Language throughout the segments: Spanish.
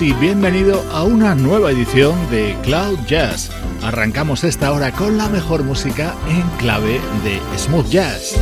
Y bienvenido a una nueva edición de Cloud Jazz. Arrancamos esta hora con la mejor música en clave de smooth jazz.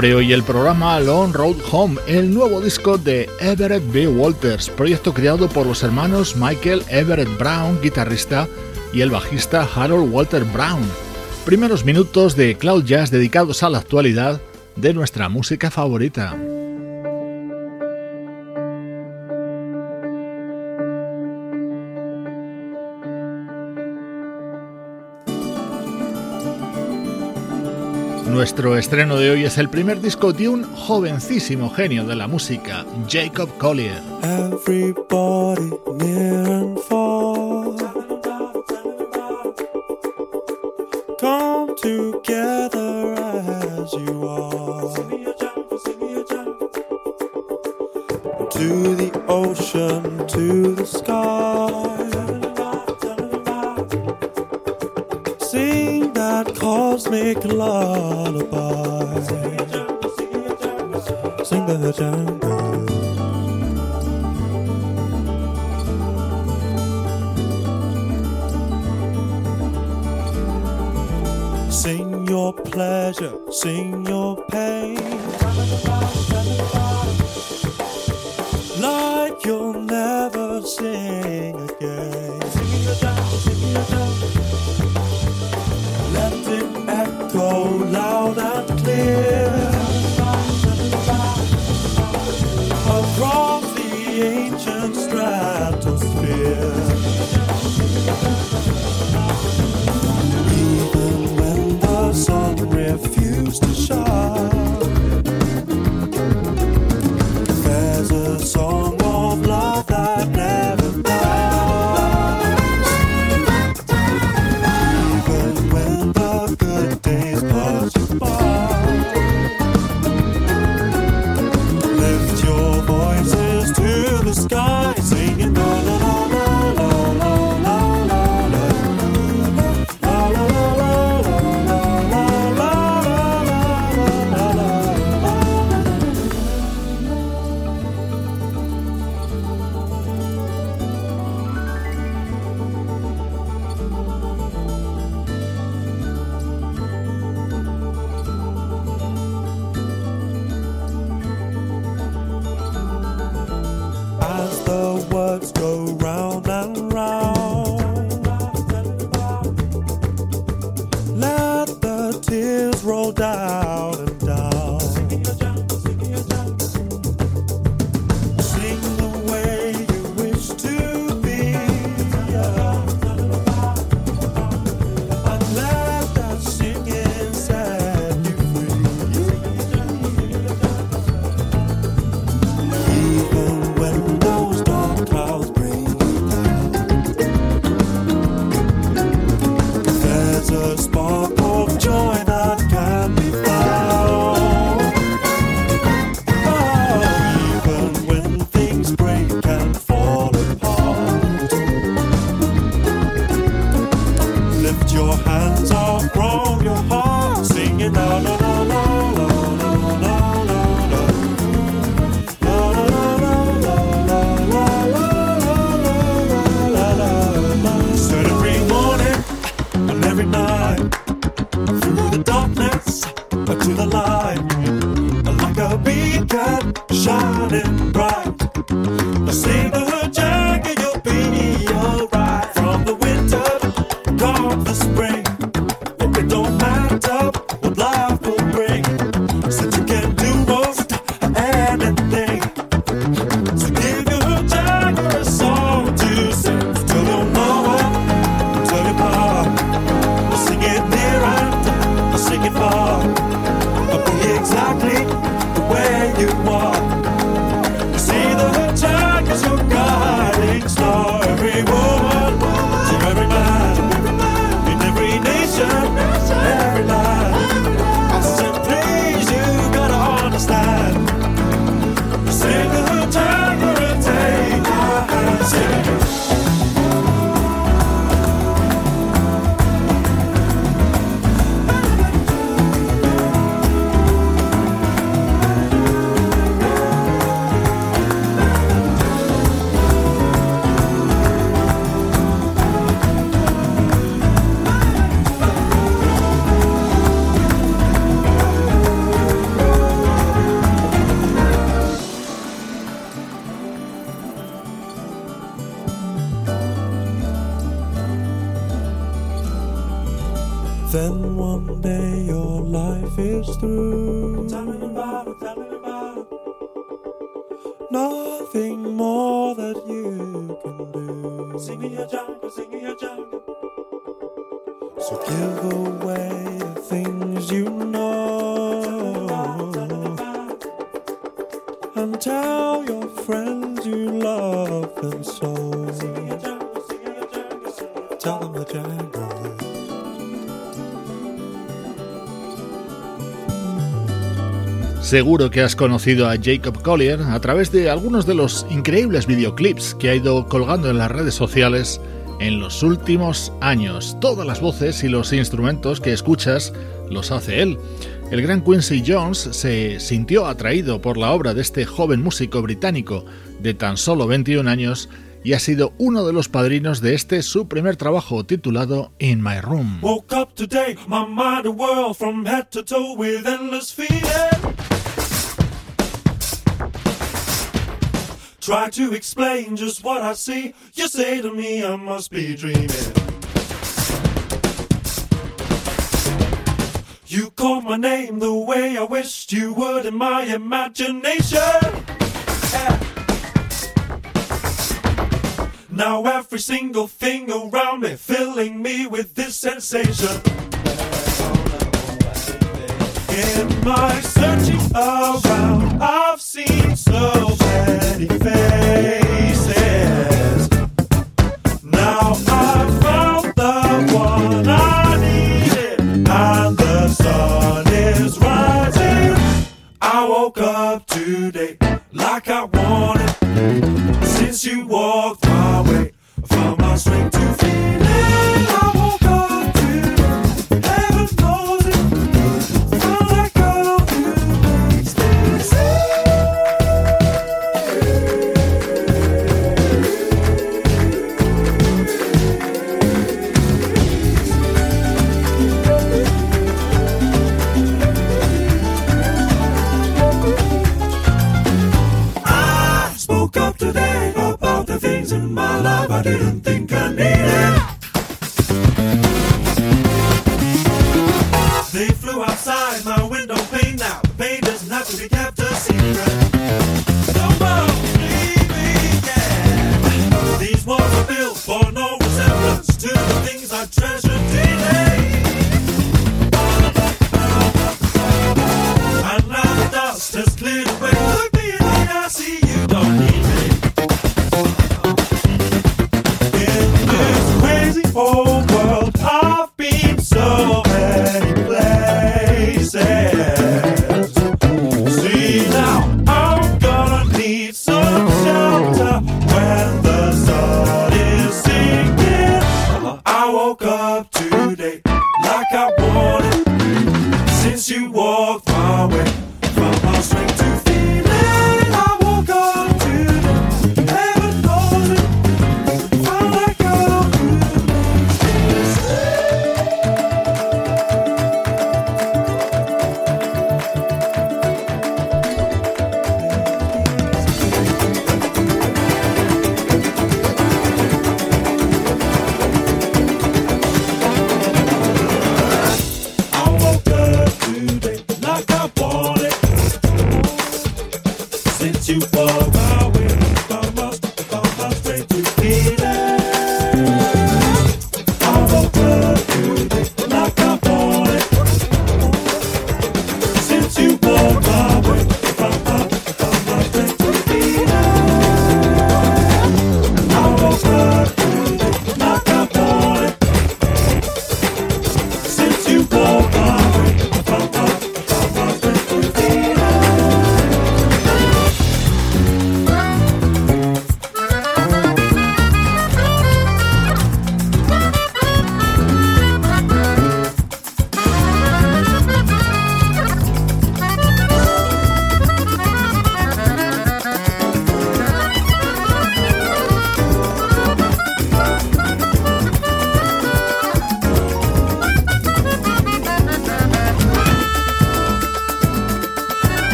Abre hoy el programa Long Road Home, el nuevo disco de Everett B. Walters, proyecto creado por los hermanos Michael Everett Brown, guitarrista, y el bajista Harold Walter Brown. Primeros minutos de Cloud Jazz dedicados a la actualidad de nuestra música favorita. Nuestro estreno de hoy es el primer disco de un jovencísimo genio de la música, Jacob Collier. Everybody near and far. Come together as you are. To the ocean, to the sky. cosmic lullaby. Sing the Seguro que has conocido a Jacob Collier a través de algunos de los increíbles videoclips que ha ido colgando en las redes sociales en los últimos años. Todas las voces y los instrumentos que escuchas los hace él. El gran Quincy Jones se sintió atraído por la obra de este joven músico británico de tan solo 21 años y ha sido uno de los padrinos de este su primer trabajo titulado In My Room. Woke up today, my mind a whirl from head to toe with endless. Try to explain just what I see. You say to me I must be dreaming. You call my name the way I wished you would in my imagination. Yeah. Now every single thing around me filling me with this sensation. In my searching around, I've seen so many faces. Now I found the one I needed, and the sun is rising. I woke up today like I wanted. Since you walked my way, found my strength to feel. They flew outside my window pane now. The pain doesn't have to be kept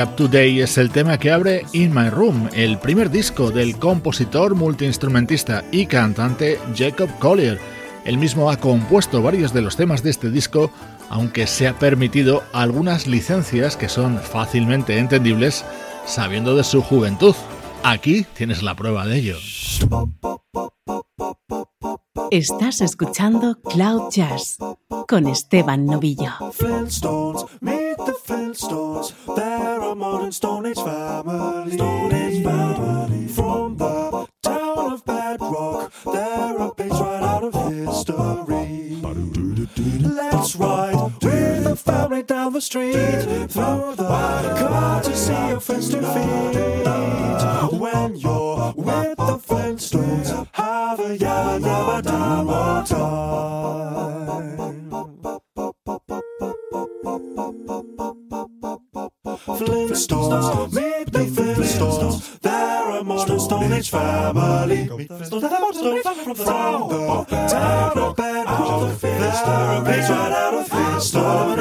Wake Up Today es el tema que abre In My Room, el primer disco del compositor, multiinstrumentista y cantante Jacob Collier. Él mismo ha compuesto varios de los temas de este disco, aunque se ha permitido algunas licencias que son fácilmente entendibles sabiendo de su juventud. Aquí tienes la prueba de ello. Estás escuchando Cloud Jazz con Esteban Novillo. Flintstones, meet the Flintstones. They're a modern Stone Age family. From the town of Bedford, they're a page right out of history.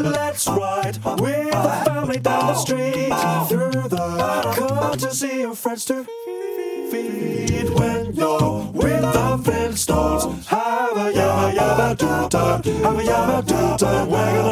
Let's ride with the family down the street through the see your friends to feed I'm a yabba dabba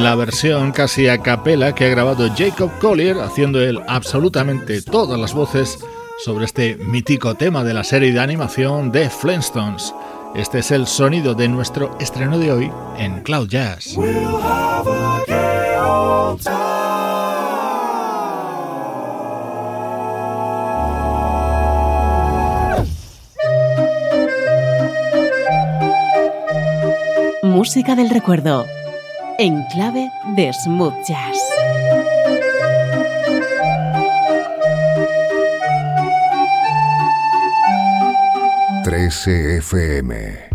La versión casi a capela que ha grabado Jacob Collier, haciendo él absolutamente todas las voces sobre este mítico tema de la serie de animación de Flintstones. Este es el sonido de nuestro estreno de hoy en Cloud Jazz. We'll. Música del recuerdo en clave de smooth jazz. Trece FM.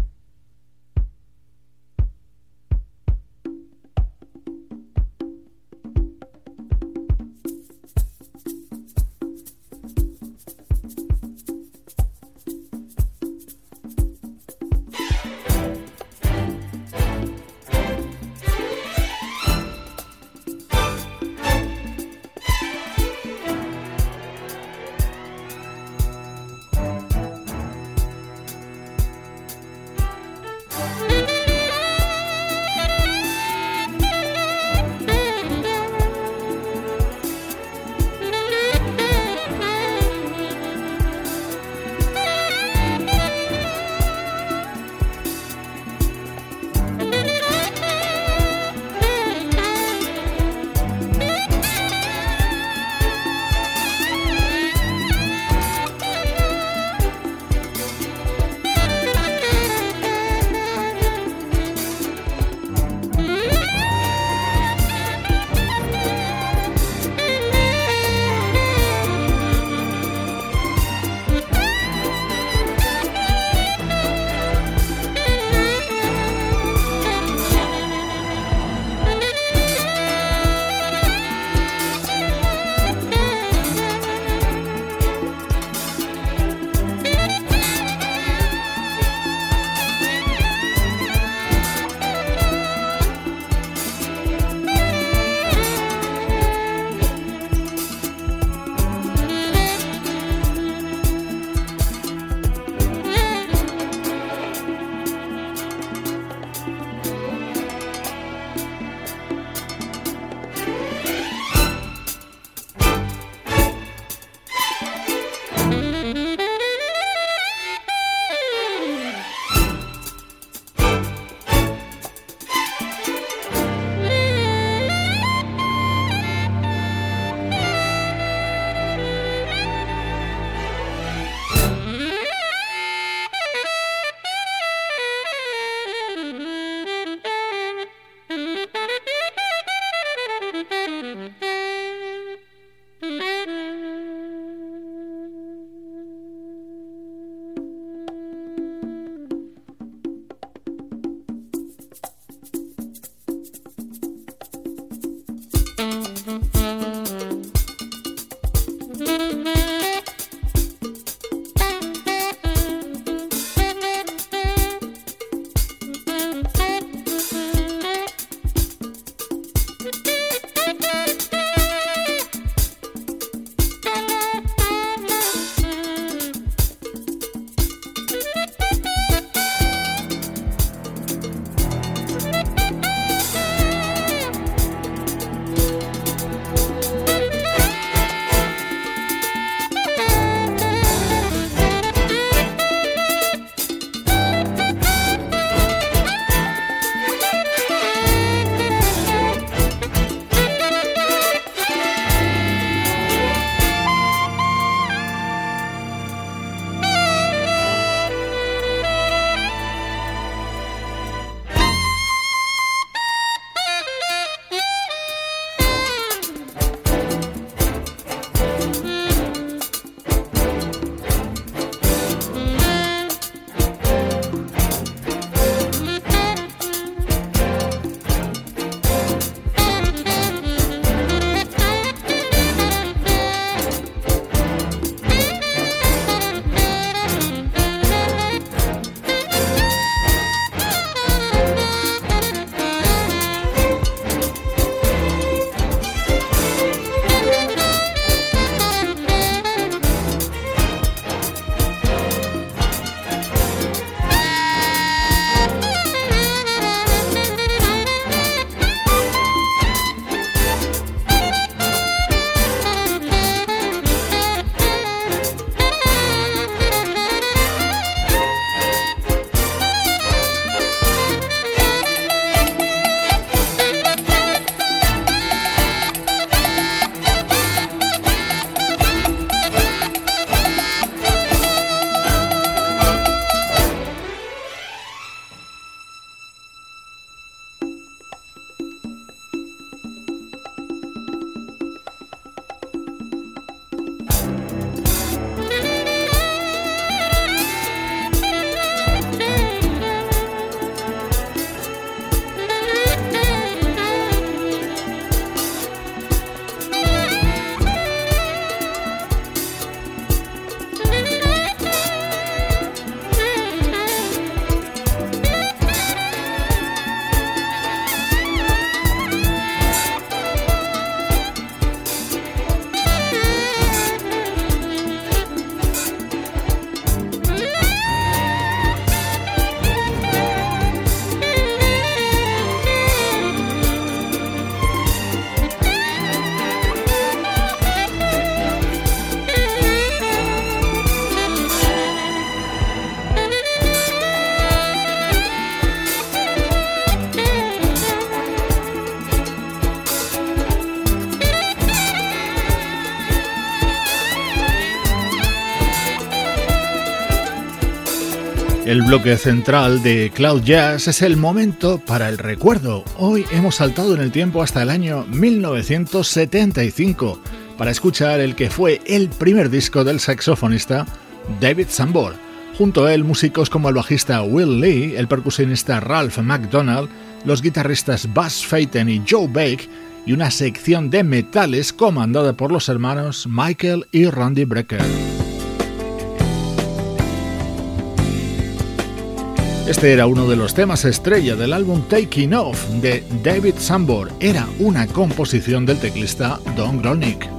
El bloque central de Cloud Jazz es el momento para el recuerdo. Hoy hemos saltado en el tiempo hasta el año 1975 para escuchar el que fue el primer disco del saxofonista David Sambor. Junto a él, músicos como el bajista Will Lee, el percusionista Ralph McDonald, los guitarristas Buzz Feiten y Joe Bake y una sección de metales comandada por los hermanos Michael y Randy Brecker. Este era uno de los temas estrella del álbum Taking Off de David Sambor. Era una composición del teclista Don Gronick.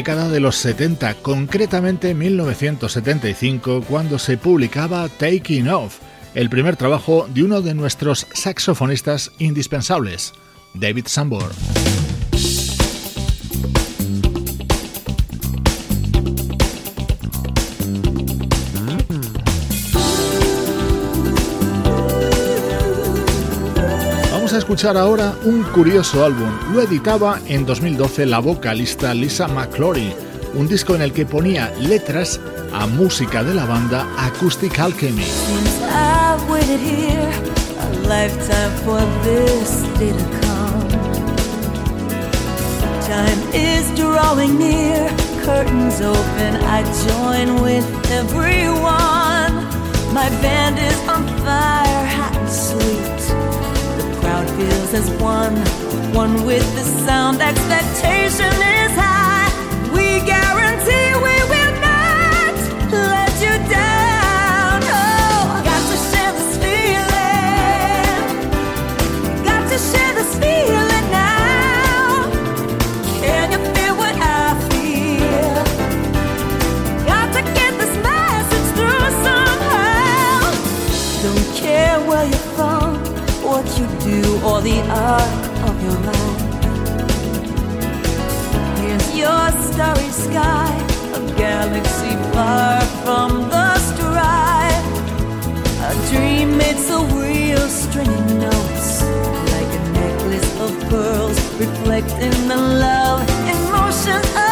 Década de los 70, concretamente 1975, cuando se publicaba Taking Off, el primer trabajo de uno de nuestros saxofonistas indispensables, David Sambor. Escuchar ahora un curioso álbum. Lo editaba en 2012 la vocalista Lisa McClory, un disco en el que ponía letras a música de la banda Acoustic Alchemy. One, one with the sound. Expectation is high. The arc of your life. Here's your starry sky, a galaxy far from the strife. A dream made so real, stringing notes like a necklace of pearls, reflecting the love, emotions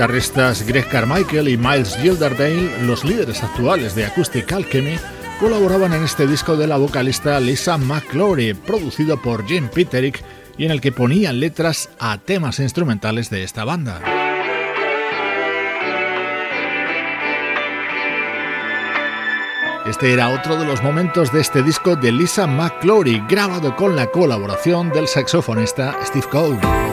guitarristas Greg Carmichael y Miles Gilderdale, los líderes actuales de Acoustic Alchemy, colaboraban en este disco de la vocalista Lisa McClory, producido por Jim Peterick y en el que ponían letras a temas instrumentales de esta banda. Este era otro de los momentos de este disco de Lisa McClory, grabado con la colaboración del saxofonista Steve Cole.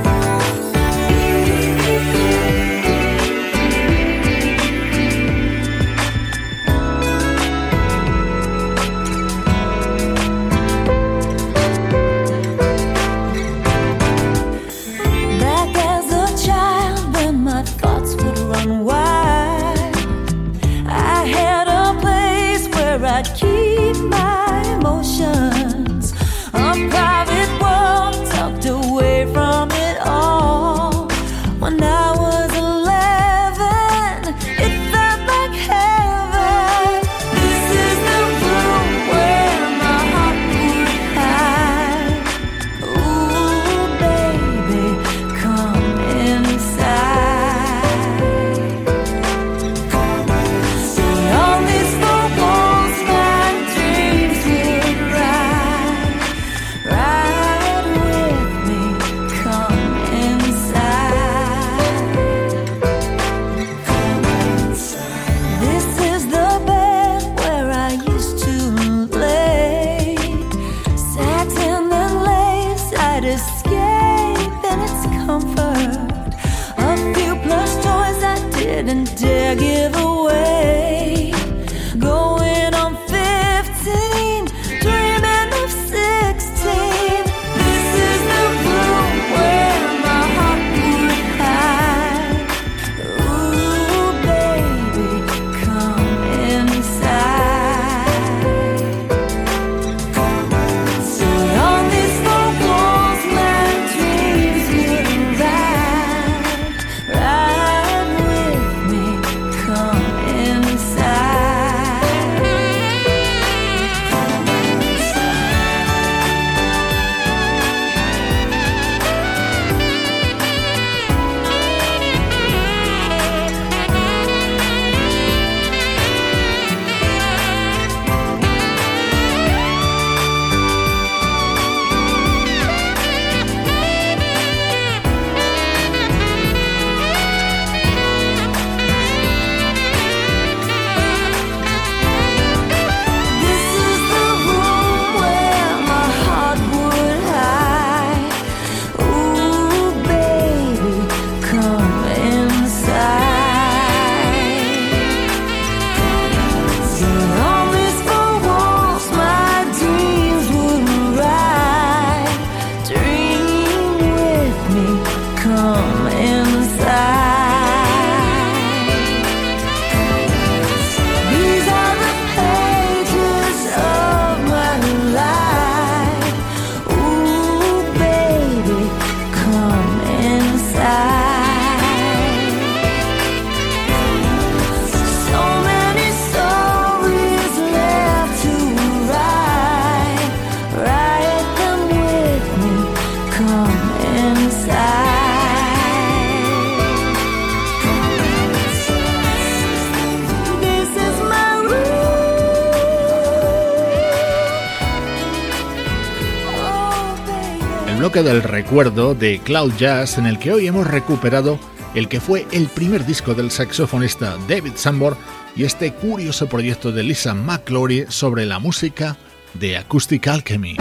del recuerdo de Cloud Jazz en el que hoy hemos recuperado el que fue el primer disco del saxofonista David Sambor y este curioso proyecto de Lisa McClory sobre la música de Acoustic Alchemy.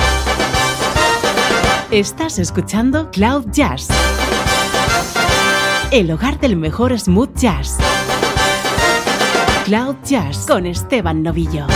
Estás escuchando Cloud Jazz, el hogar del mejor smooth jazz. Cloud Jazz con Esteban Novillo.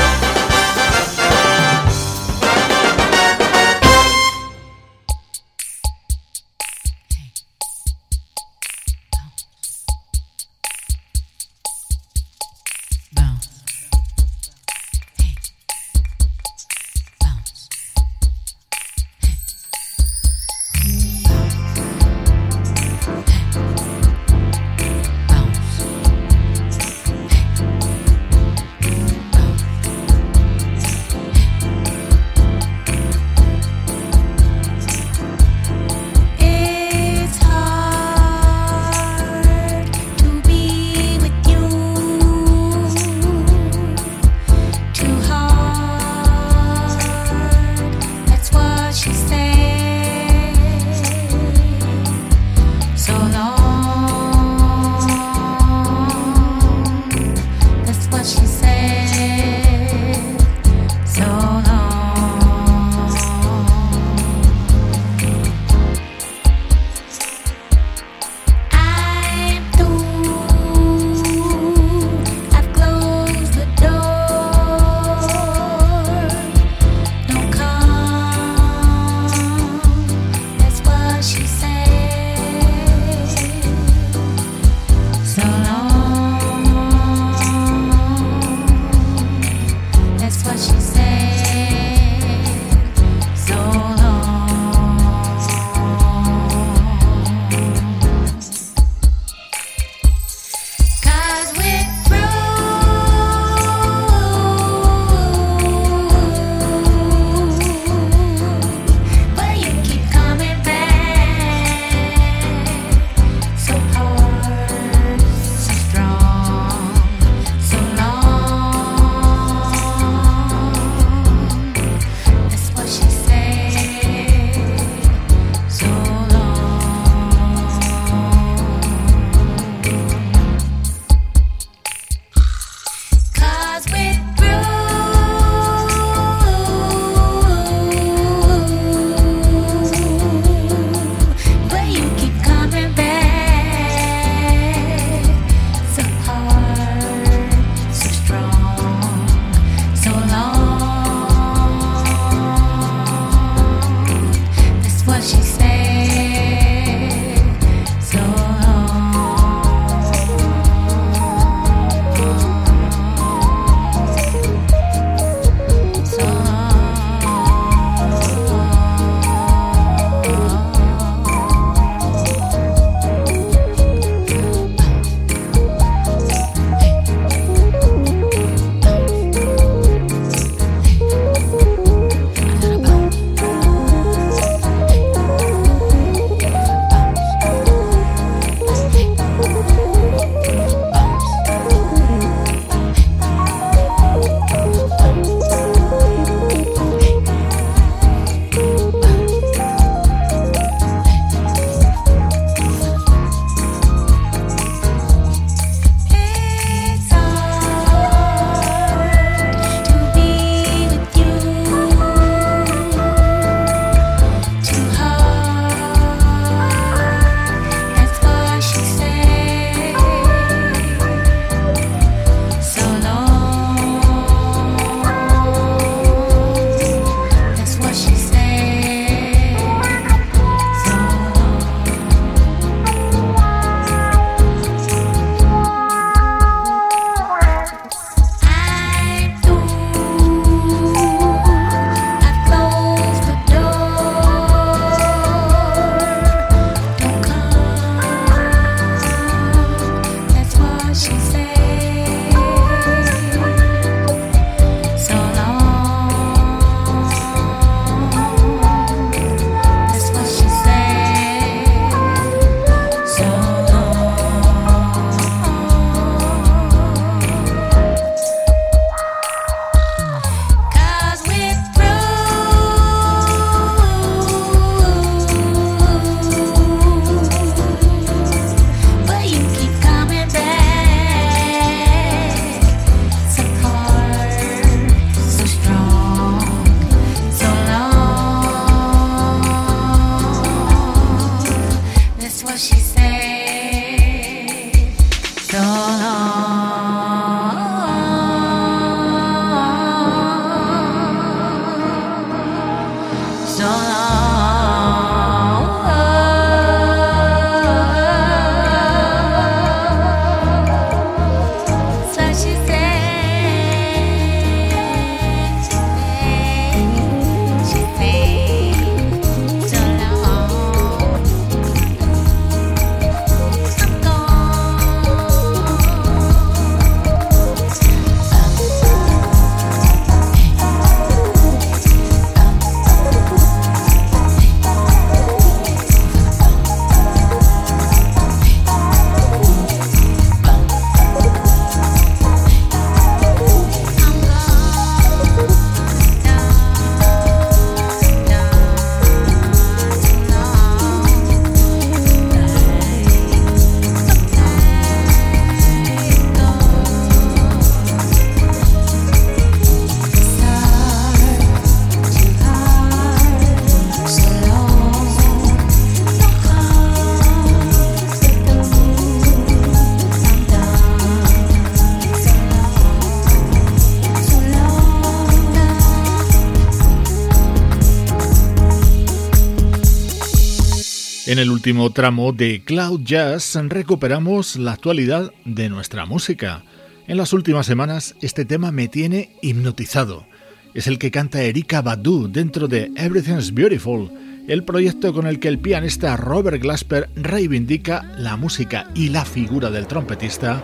El último tramo de Cloud Jazz recuperamos la actualidad de nuestra música. En las últimas semanas este tema me tiene hipnotizado. Es el que canta Erika Badu dentro de Everything's Beautiful, el proyecto con el que el pianista Robert Glasper reivindica la música y la figura del trompetista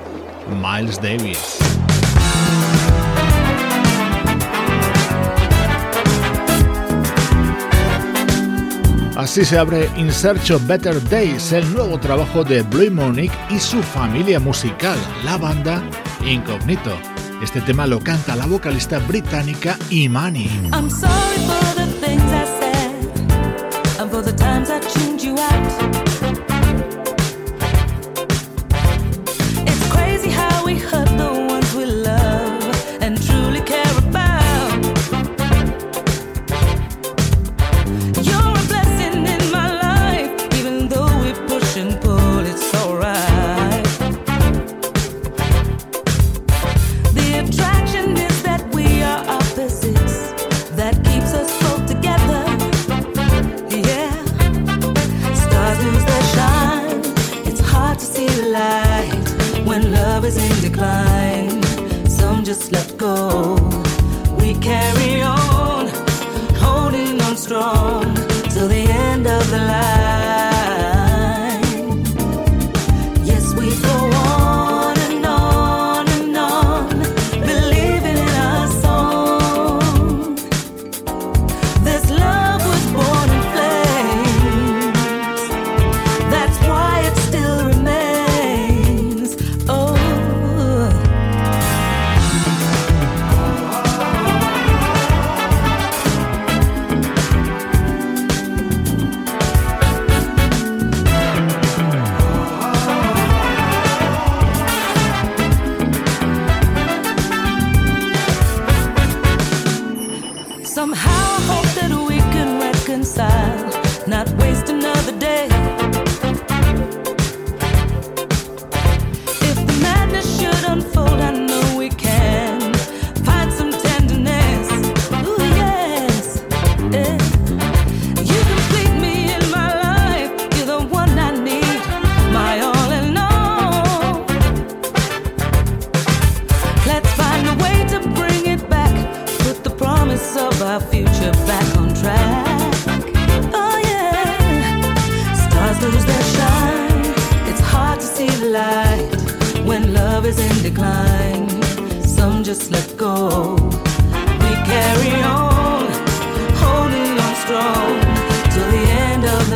Miles Davis. Así se abre In Search of Better Days, el nuevo trabajo de Blue Monique y su familia musical, la banda Incognito. Este tema lo canta la vocalista británica Imani. I'm sorry for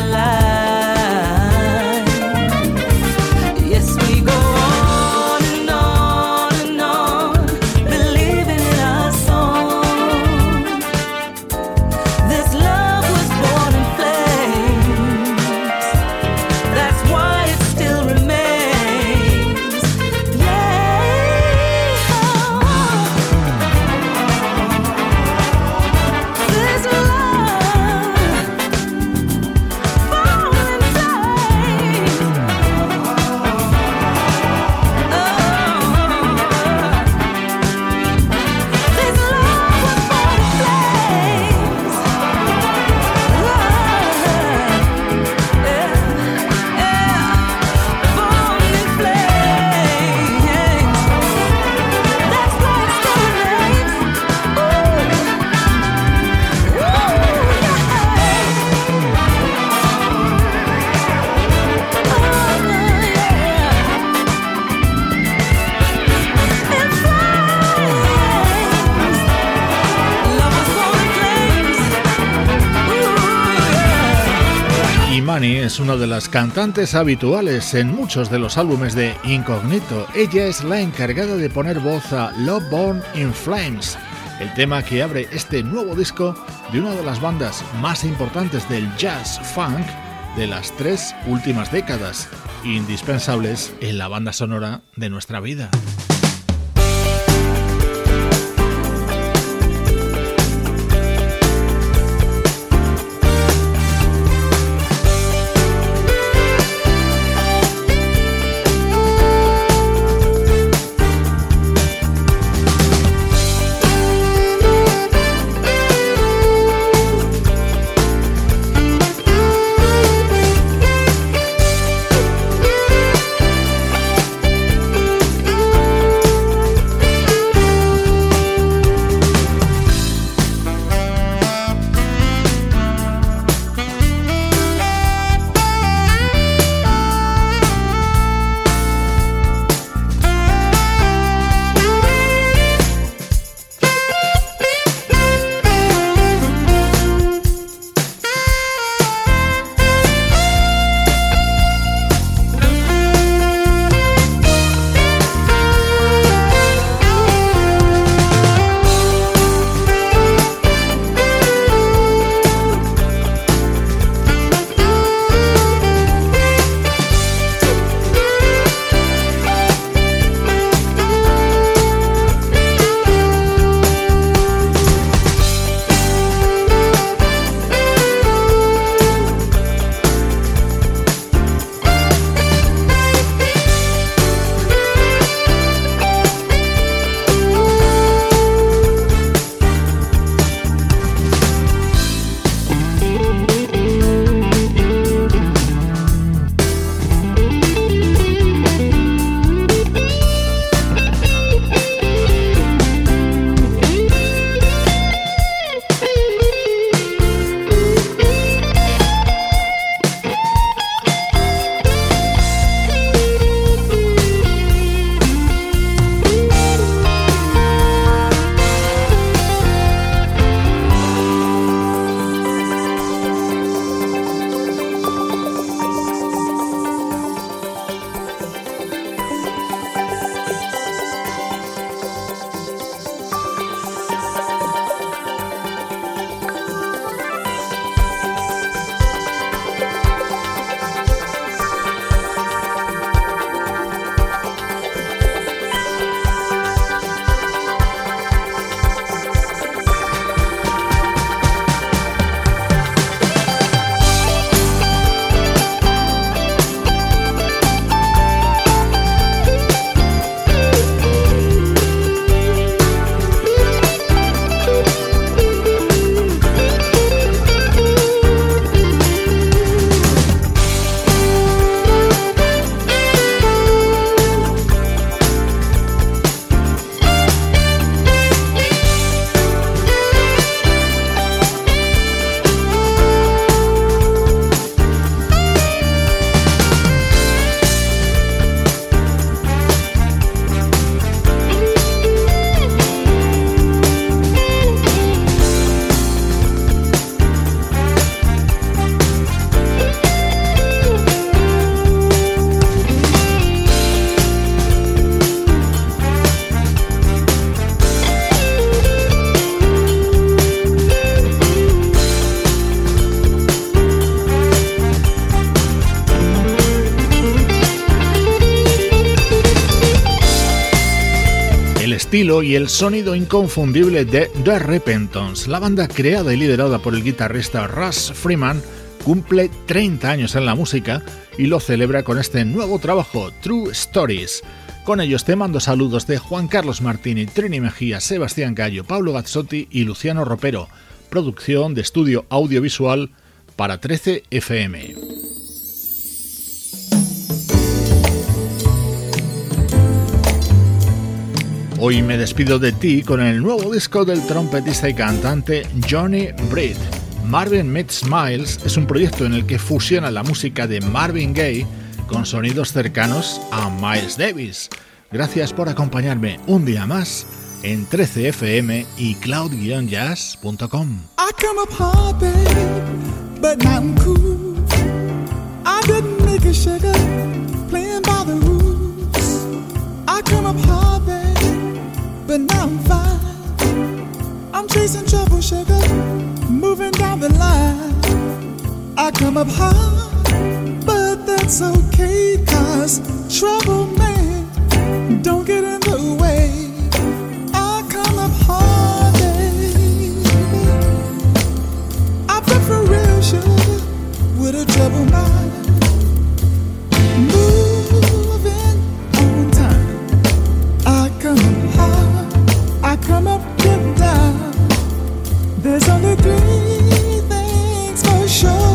es de las cantantes habituales en muchos de los álbumes de Incognito. Ella es la encargada de poner voz a Love Born in Flames, el tema que abre este nuevo disco de una de las bandas más importantes del jazz funk de las tres últimas décadas, indispensables en la banda sonora de nuestra vida. Y el sonido inconfundible de The Repentance. La banda creada y liderada por el guitarrista Russ Freeman cumple 30 años en la música y lo celebra con este nuevo trabajo, True Stories. Con ellos te mando saludos de Juan Carlos Martini, Trini Mejía, Sebastián Gallo, Pablo Gazzotti y Luciano Ropero. Producción de estudio audiovisual para 13 FM. Hoy me despido de ti con el nuevo disco del trompetista y cantante Johnny Britt. Marvin Meets Miles es un proyecto en el que fusiona la música de Marvin Gaye con sonidos cercanos a Miles Davis. Gracias por acompañarme un día más en 13fm y cloud-jazz.com. but now I'm fine. I'm chasing trouble, sugar, moving down the line. I come up high, but that's okay, cause trouble, man, don't get in the way. I come up hard, baby. For real, sugar, with a trouble mind. Up down. There's only three things for sure: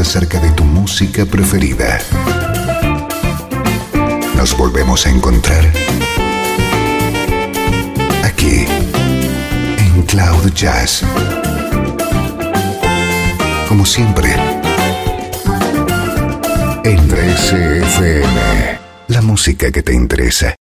acerca de tu música preferida. Nos volvemos a encontrar aquí en Cloud Jazz. Como siempre, en 13FM, la música que te interesa.